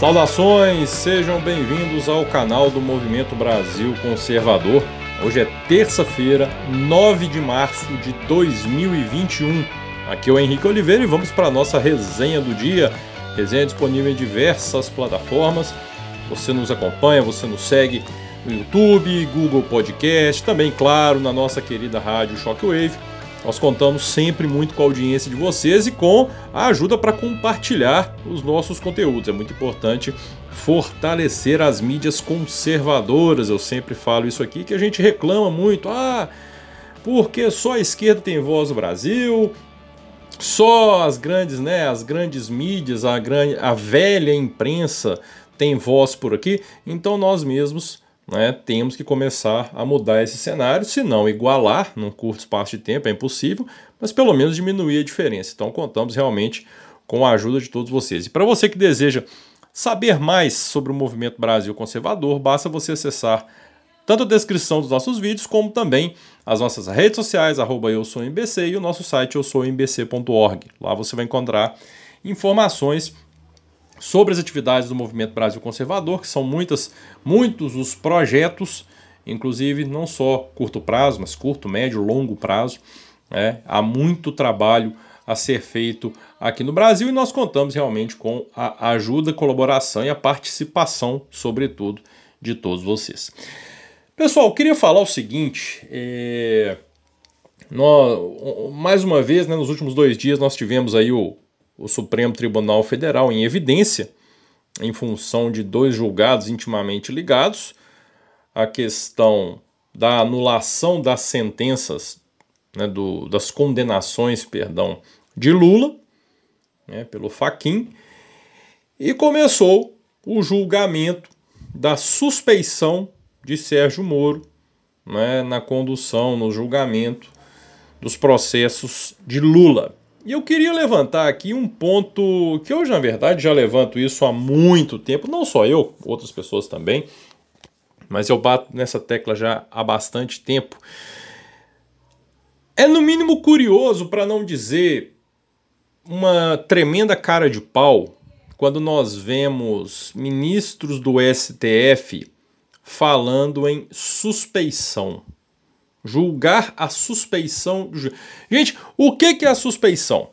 Saudações, sejam bem-vindos ao canal do Movimento Brasil Conservador. Hoje é terça-feira, 9 de março de 2021. Aqui é o Henrique Oliveira e vamos para a nossa resenha do dia. Resenha disponível em diversas plataformas. Você nos acompanha, você nos segue no YouTube, Google Podcast, também, claro, na nossa querida rádio Shockwave nós contamos sempre muito com a audiência de vocês e com a ajuda para compartilhar os nossos conteúdos. É muito importante fortalecer as mídias conservadoras. Eu sempre falo isso aqui que a gente reclama muito. Ah, porque só a esquerda tem voz no Brasil, só as grandes, né, as grandes mídias, a, grande, a velha imprensa tem voz por aqui. Então nós mesmos né, temos que começar a mudar esse cenário, se não igualar num curto espaço de tempo, é impossível, mas pelo menos diminuir a diferença. Então contamos realmente com a ajuda de todos vocês. E para você que deseja saber mais sobre o movimento Brasil Conservador, basta você acessar tanto a descrição dos nossos vídeos, como também as nossas redes sociais, arroba eu sou MBC, e o nosso site eu sou. Lá você vai encontrar informações sobre as atividades do Movimento Brasil Conservador, que são muitas, muitos os projetos, inclusive não só curto prazo, mas curto, médio, longo prazo. Né? Há muito trabalho a ser feito aqui no Brasil e nós contamos realmente com a ajuda, colaboração e a participação, sobretudo, de todos vocês. Pessoal, queria falar o seguinte. É... Nós, mais uma vez, né, nos últimos dois dias, nós tivemos aí o, o Supremo Tribunal Federal em evidência, em função de dois julgados intimamente ligados, a questão da anulação das sentenças, né, do, das condenações, perdão, de Lula, né, pelo Faquin, e começou o julgamento da suspeição de Sérgio Moro né, na condução, no julgamento dos processos de Lula. E eu queria levantar aqui um ponto que eu, na verdade, já levanto isso há muito tempo, não só eu, outras pessoas também, mas eu bato nessa tecla já há bastante tempo. É no mínimo curioso, para não dizer uma tremenda cara de pau, quando nós vemos ministros do STF falando em suspeição julgar a suspeição. Gente, o que, que é a suspeição?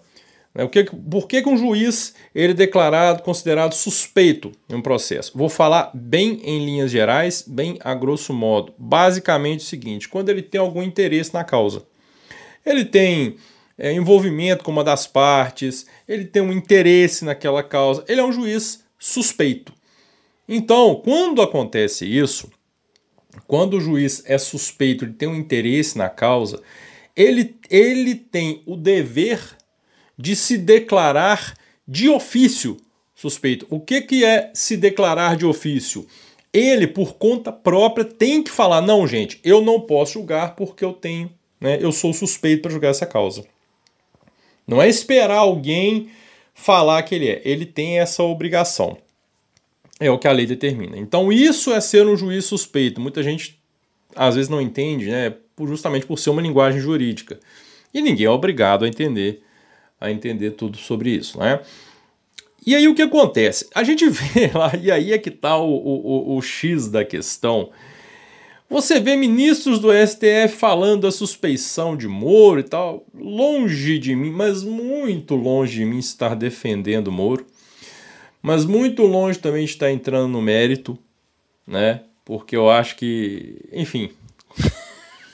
Né, o que, por que, que um juiz ele é declarado, considerado suspeito em um processo? Vou falar bem em linhas gerais, bem a grosso modo. Basicamente o seguinte: quando ele tem algum interesse na causa, ele tem é, envolvimento com uma das partes, ele tem um interesse naquela causa, ele é um juiz suspeito. Então, quando acontece isso, quando o juiz é suspeito de ter um interesse na causa, ele, ele tem o dever de se declarar de ofício suspeito. O que, que é se declarar de ofício? Ele, por conta própria, tem que falar: não, gente, eu não posso julgar porque eu tenho, né, eu sou suspeito para julgar essa causa. Não é esperar alguém falar que ele é, ele tem essa obrigação. É o que a lei determina. Então, isso é ser um juiz suspeito. Muita gente às vezes não entende, né? Justamente por ser uma linguagem jurídica. E ninguém é obrigado a entender a entender tudo sobre isso, né? E aí o que acontece? A gente vê lá, e aí é que está o, o, o, X da questão. Você vê ministros do STF falando da suspeição de Moro e tal. Longe de mim, mas muito longe de mim estar defendendo Moro mas muito longe também de estar entrando no mérito, né? Porque eu acho que, enfim,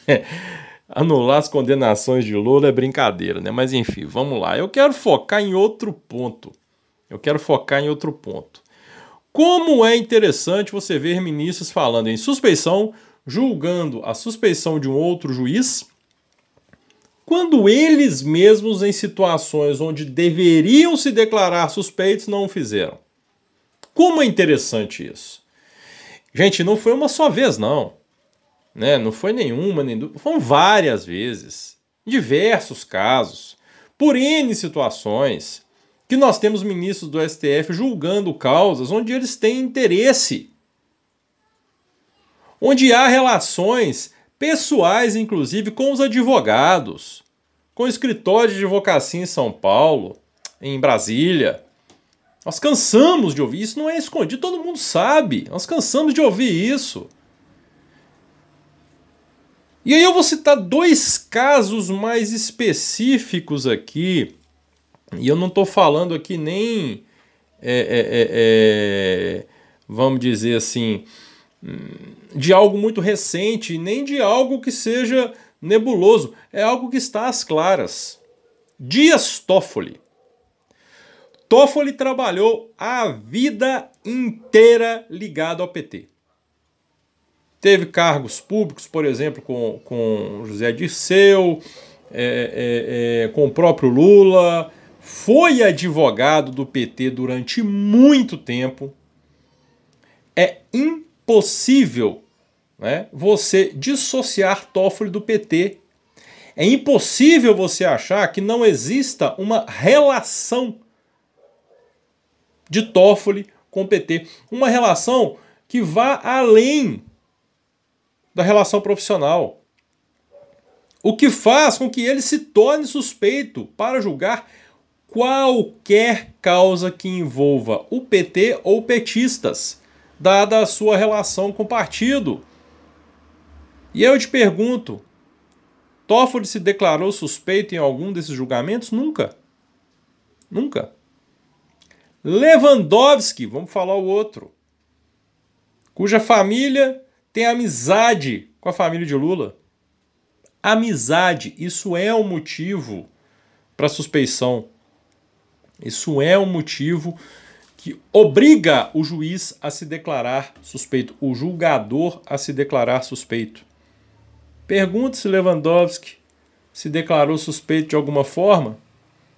anular as condenações de Lula é brincadeira, né? Mas enfim, vamos lá. Eu quero focar em outro ponto. Eu quero focar em outro ponto. Como é interessante você ver ministros falando em suspeição, julgando a suspeição de um outro juiz quando eles mesmos, em situações onde deveriam se declarar suspeitos, não o fizeram. Como é interessante isso. Gente, não foi uma só vez, não. Né? Não foi nenhuma, nem duas. Foram várias vezes. Diversos casos. Por N situações. Que nós temos ministros do STF julgando causas onde eles têm interesse. Onde há relações pessoais, inclusive, com os advogados, com o escritório de advocacia em São Paulo, em Brasília, Nós cansamos de ouvir isso, não é escondido, todo mundo sabe. Nós cansamos de ouvir isso. E aí eu vou citar dois casos mais específicos aqui. E eu não estou falando aqui nem, é, é, é, é, vamos dizer assim, de algo muito recente, nem de algo que seja nebuloso. É algo que está às claras. Dias Toffoli. Toffoli trabalhou a vida inteira ligado ao PT. Teve cargos públicos, por exemplo, com, com José Dirceu, é, é, é, com o próprio Lula, foi advogado do PT durante muito tempo. É impossível né, você dissociar Toffoli do PT. É impossível você achar que não exista uma relação de Toffoli com o PT. Uma relação que vá além da relação profissional. O que faz com que ele se torne suspeito para julgar qualquer causa que envolva o PT ou petistas, dada a sua relação com o partido. E eu te pergunto: Toffoli se declarou suspeito em algum desses julgamentos? Nunca. Nunca. Lewandowski, vamos falar o outro, cuja família tem amizade com a família de Lula. Amizade, isso é um motivo para suspeição. Isso é um motivo que obriga o juiz a se declarar suspeito, o julgador a se declarar suspeito. Pergunta se Lewandowski se declarou suspeito de alguma forma.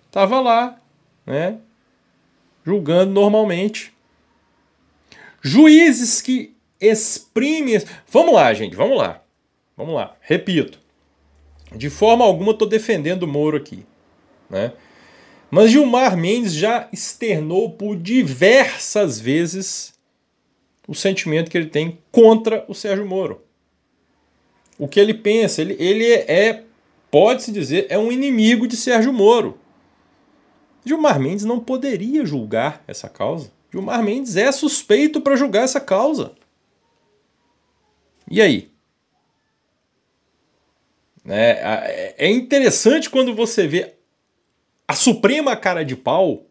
Estava lá, né? Julgando normalmente. Juízes que exprimem. Vamos lá, gente, vamos lá. Vamos lá. Repito. De forma alguma estou defendendo o Moro aqui. Né? Mas Gilmar Mendes já externou por diversas vezes o sentimento que ele tem contra o Sérgio Moro. O que ele pensa, ele, ele é, pode-se dizer, é um inimigo de Sérgio Moro. Gilmar Mendes não poderia julgar essa causa. Gilmar Mendes é suspeito para julgar essa causa. E aí? É, é interessante quando você vê a Suprema cara de pau,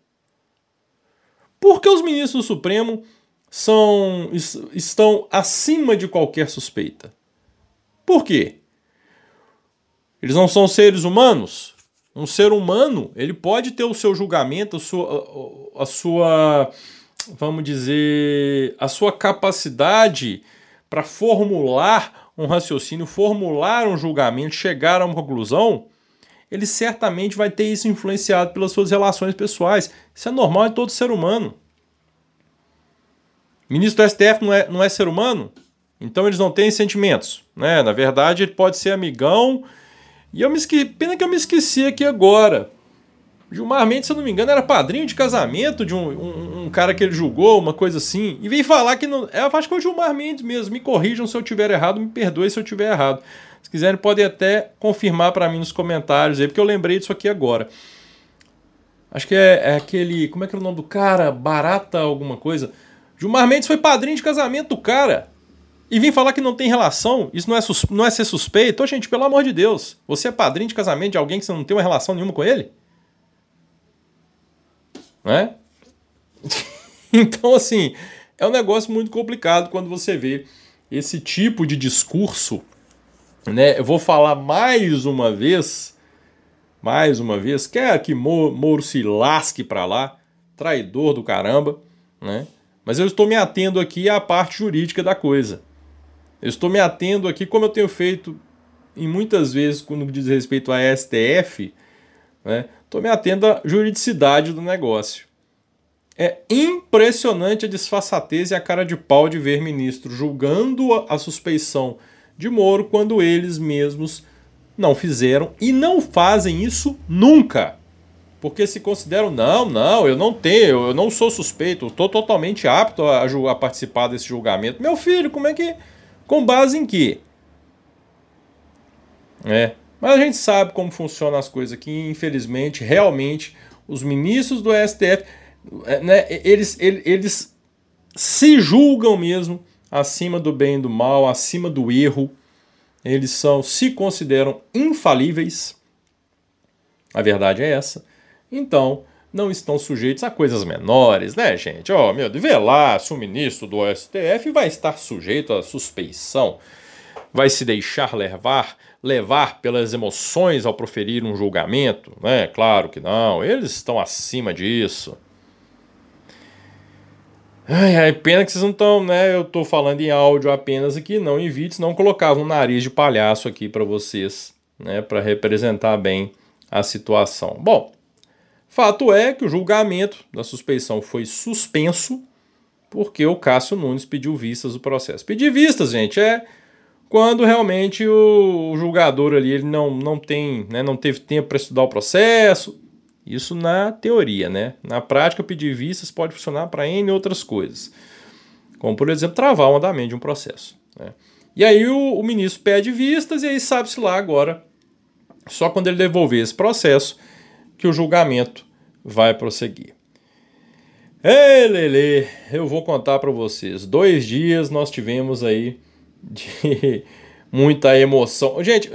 porque os ministros do Supremo são, estão acima de qualquer suspeita. Por quê? Eles não são seres humanos? Um ser humano, ele pode ter o seu julgamento, a sua, a sua vamos dizer, a sua capacidade para formular um raciocínio, formular um julgamento, chegar a uma conclusão, ele certamente vai ter isso influenciado pelas suas relações pessoais. Isso é normal em todo ser humano. ministro do STF não é, não é ser humano? Então eles não têm sentimentos. Né? Na verdade, ele pode ser amigão e eu me esqueci, pena que eu me esqueci aqui agora. Gilmar Mendes, se eu não me engano, era padrinho de casamento de um, um, um cara que ele julgou, uma coisa assim. E veio falar que não. É, eu acho que é o Gilmar Mendes mesmo. Me corrijam se eu tiver errado, me perdoe se eu tiver errado. Se quiserem, podem até confirmar para mim nos comentários aí, porque eu lembrei disso aqui agora. Acho que é, é, aquele. Como é que é o nome do cara? Barata alguma coisa. Gilmar Mendes foi padrinho de casamento do cara. E vim falar que não tem relação, isso não é, não é ser suspeito. Ô, gente, pelo amor de Deus, você é padrinho de casamento de alguém que você não tem uma relação nenhuma com ele? Né? então, assim, é um negócio muito complicado quando você vê esse tipo de discurso. Né? Eu vou falar mais uma vez, mais uma vez, quer que Moro se lasque pra lá, traidor do caramba, né? Mas eu estou me atendo aqui à parte jurídica da coisa. Eu estou me atendo aqui, como eu tenho feito em muitas vezes quando diz respeito à STF, né? Estou me atendo à juridicidade do negócio. É impressionante a disfarçatez e a cara de pau de ver ministro julgando a suspeição de Moro quando eles mesmos não fizeram e não fazem isso nunca. Porque se consideram, não, não, eu não tenho, eu não sou suspeito, estou totalmente apto a, a participar desse julgamento. Meu filho, como é que com base em quê? É. Mas a gente sabe como funcionam as coisas aqui, infelizmente, realmente, os ministros do STF. é, né, eles, eles, eles se julgam mesmo acima do bem e do mal, acima do erro. Eles são, se consideram infalíveis. A verdade é essa. Então, não estão sujeitos a coisas menores, né, gente? Ó, oh, meu, vê lá se o ministro do STF vai estar sujeito à suspeição, vai se deixar levar, levar pelas emoções ao proferir um julgamento, né? Claro que não, eles estão acima disso. Ai, ai, pena que vocês não estão, né? Eu estou falando em áudio apenas aqui, não em vídeos, não colocava um nariz de palhaço aqui para vocês, né? Para representar bem a situação. Bom, Fato é que o julgamento da suspeição foi suspenso porque o Cássio Nunes pediu vistas do processo. Pedir vistas, gente, é quando realmente o julgador ali ele não, não tem, né, não teve tempo para estudar o processo. Isso na teoria, né? Na prática, pedir vistas pode funcionar para N outras coisas. Como, por exemplo, travar o andamento de um processo. Né? E aí o, o ministro pede vistas e aí sabe-se lá agora, só quando ele devolver esse processo, que o julgamento vai prosseguir. Ei, Lele, eu vou contar para vocês. Dois dias nós tivemos aí de muita emoção. Gente,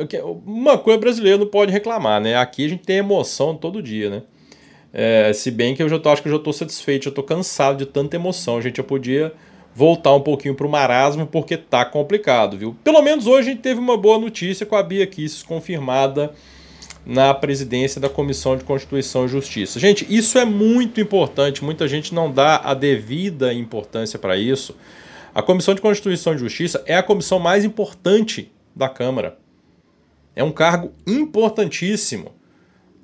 uma coisa brasileira não pode reclamar, né? Aqui a gente tem emoção todo dia, né? É, se bem que eu já tô, acho que eu já estou satisfeito, já estou cansado de tanta emoção. A gente já podia voltar um pouquinho para o marasmo porque tá complicado, viu? Pelo menos hoje a gente teve uma boa notícia com a Bia Kisses confirmada na presidência da Comissão de Constituição e Justiça. Gente, isso é muito importante, muita gente não dá a devida importância para isso. A Comissão de Constituição e Justiça é a comissão mais importante da Câmara. É um cargo importantíssimo.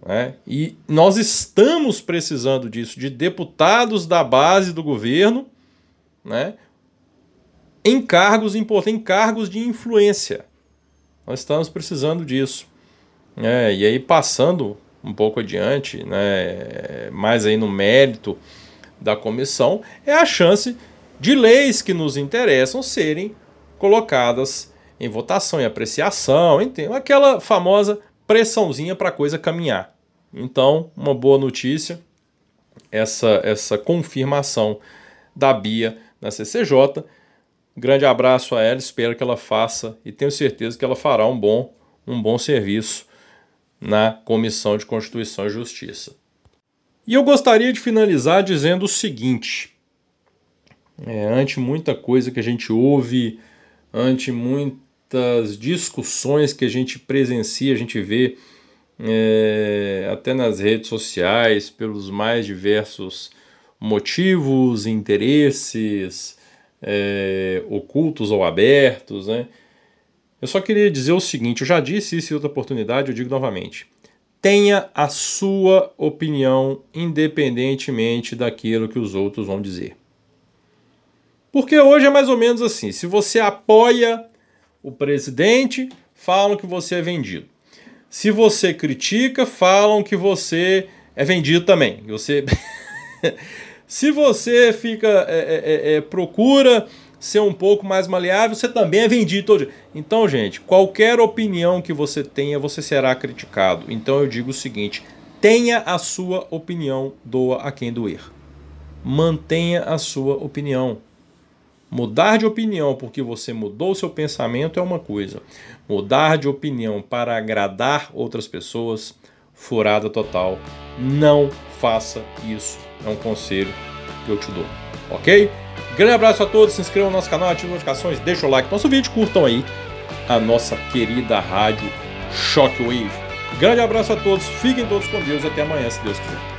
Né? E nós estamos precisando disso, de deputados da base do governo né? em cargos importantes, em cargos de influência. Nós estamos precisando disso. É, e aí passando um pouco adiante, né, mais aí no mérito da comissão, é a chance de leis que nos interessam serem colocadas em votação, em apreciação, entendo, aquela famosa pressãozinha para a coisa caminhar. Então, uma boa notícia, essa, essa confirmação da Bia na CCJ. Grande abraço a ela, espero que ela faça e tenho certeza que ela fará um bom, um bom serviço na Comissão de Constituição e Justiça. E eu gostaria de finalizar dizendo o seguinte: é, ante muita coisa que a gente ouve, ante muitas discussões que a gente presencia, a gente vê é, até nas redes sociais, pelos mais diversos motivos, interesses, é, ocultos ou abertos, né? Eu só queria dizer o seguinte: eu já disse isso em outra oportunidade, eu digo novamente. Tenha a sua opinião independentemente daquilo que os outros vão dizer. Porque hoje é mais ou menos assim: se você apoia o presidente, falam que você é vendido. Se você critica, falam que você é vendido também. Você se você fica é, é, é, é procura ser um pouco mais maleável, você também é vendido todo dia. Então, gente, qualquer opinião que você tenha, você será criticado. Então eu digo o seguinte: tenha a sua opinião, doa a quem doer. Mantenha a sua opinião. Mudar de opinião porque você mudou o seu pensamento é uma coisa. Mudar de opinião para agradar outras pessoas, furada total. Não faça isso. É um conselho que eu te dou. Ok? Grande abraço a todos, se inscrevam no nosso canal, ativem notificações, deixem o like no nosso vídeo, curtam aí a nossa querida rádio Shockwave. Grande abraço a todos, fiquem todos com Deus e até amanhã, se Deus quiser.